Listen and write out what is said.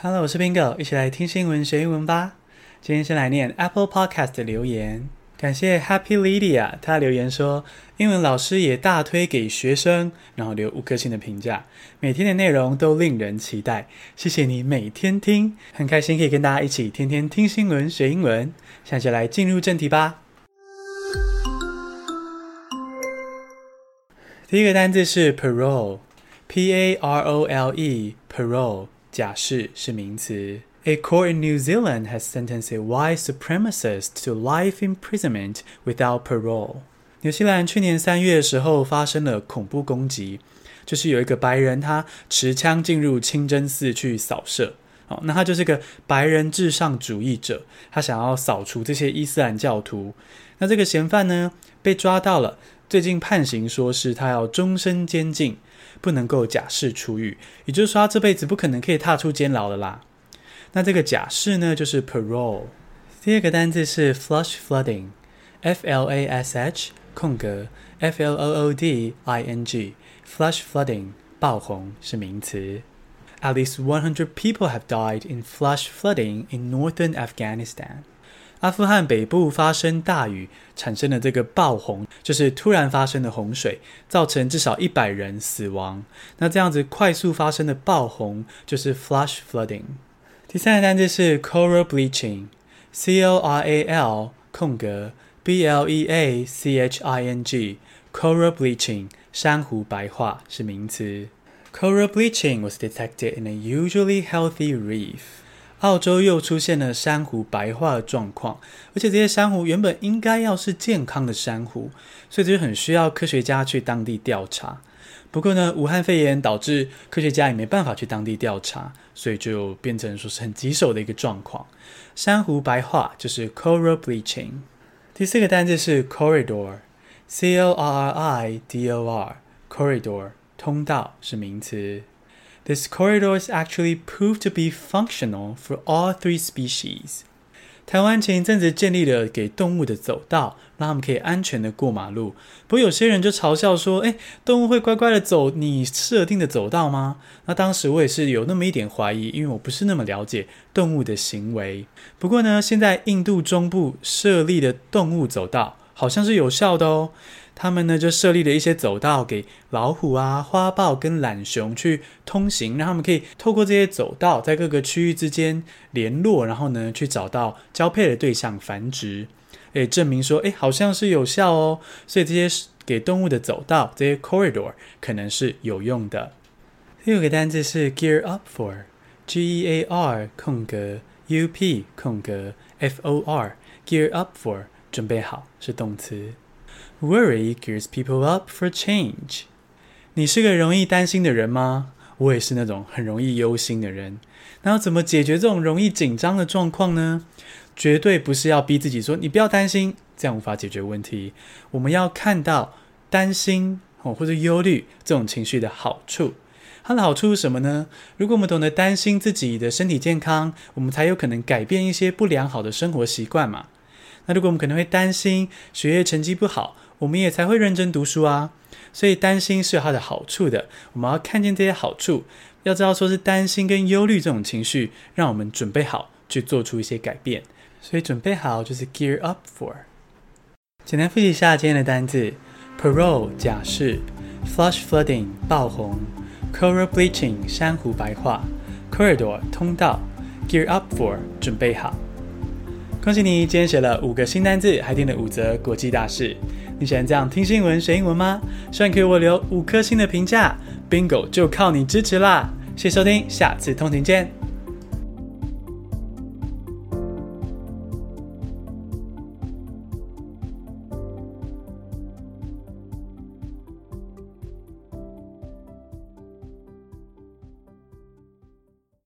Hello，我是 Bingo，一起来听新闻学英文吧。今天先来念 Apple Podcast 的留言，感谢 Happy Lydia，他留言说英文老师也大推给学生，然后留五颗星的评价，每天的内容都令人期待。谢谢你每天听，很开心可以跟大家一起天天听新闻学英文。现在就来进入正题吧。第一个单字是 parole，P-A-R-O-L-E，parole。假释是名词。A court in New Zealand has sentenced a white supremacist to life imprisonment without parole。纽西兰去年三月的时候发生了恐怖攻击，就是有一个白人他持枪进入清真寺去扫射。哦，那他就是个白人至上主义者，他想要扫除这些伊斯兰教徒。那这个嫌犯呢，被抓到了，最近判刑说是他要终身监禁。不能够假释出狱，也就是说他这辈子不可能可以踏出监牢的啦。那这个假释呢，就是 parole。第二个单字是 flash flooding，f l a s h 空格 f l o o d i n g，flash flooding 爆洪是名词。At least one hundred people have died in flash flooding in northern Afghanistan. 阿富汗北部发生大雨，产生了这个暴洪，就是突然发生的洪水，造成至少一百人死亡。那这样子快速发生的暴洪就是 flash flooding。第三个单字是 coral bleaching，c o r a l 空格 b l e a c h i n g，coral bleaching 珊瑚白化是名词。Coral bleaching was detected in a usually healthy reef. 澳洲又出现了珊瑚白化的状况，而且这些珊瑚原本应该要是健康的珊瑚，所以这就很需要科学家去当地调查。不过呢，武汉肺炎导致科学家也没办法去当地调查，所以就变成说是很棘手的一个状况。珊瑚白化就是 coral bleaching。第四个单字是 corridor，c o r r i d o r，corridor 通道是名词。This corridor is actually proved to be functional for all three species. 台湾前一阵子建立了给动物的走道，让他们可以安全的过马路。不过有些人就嘲笑说：“诶，动物会乖乖的走你设定的走道吗？”那当时我也是有那么一点怀疑，因为我不是那么了解动物的行为。不过呢，现在印度中部设立的动物走道好像是有效的哦。他们呢就设立了一些走道给老虎啊、花豹跟懒熊去通行，让他们可以透过这些走道在各个区域之间联络，然后呢去找到交配的对象繁殖，诶，证明说诶好像是有效哦。所以这些给动物的走道，这些 corridor 可能是有用的。第五个单字是 gear up for，G E A R 空格 U P 空格 F O R，gear up for 准备好是动词。Worry gears people up for change。你是个容易担心的人吗？我也是那种很容易忧心的人。那要怎么解决这种容易紧张的状况呢？绝对不是要逼自己说你不要担心，这样无法解决问题。我们要看到担心哦或者忧虑这种情绪的好处。它的好处是什么呢？如果我们懂得担心自己的身体健康，我们才有可能改变一些不良好的生活习惯嘛。那如果我们可能会担心学业成绩不好，我们也才会认真读书啊，所以担心是有它的好处的。我们要看见这些好处，要知道说是担心跟忧虑这种情绪，让我们准备好去做出一些改变。所以准备好就是 gear up for。简单复习一下今天的单字：parole 假释，flash flooding 爆红，coral bleaching 珊瑚白化，corridor 通道，gear up for 准备好。恭喜你，今天写了五个新单字，还听了五则国际大事。你喜欢这样听新闻学英文吗？希望给我留五颗星的评价，Bingo 就靠你支持啦！谢谢收听，下次通勤见。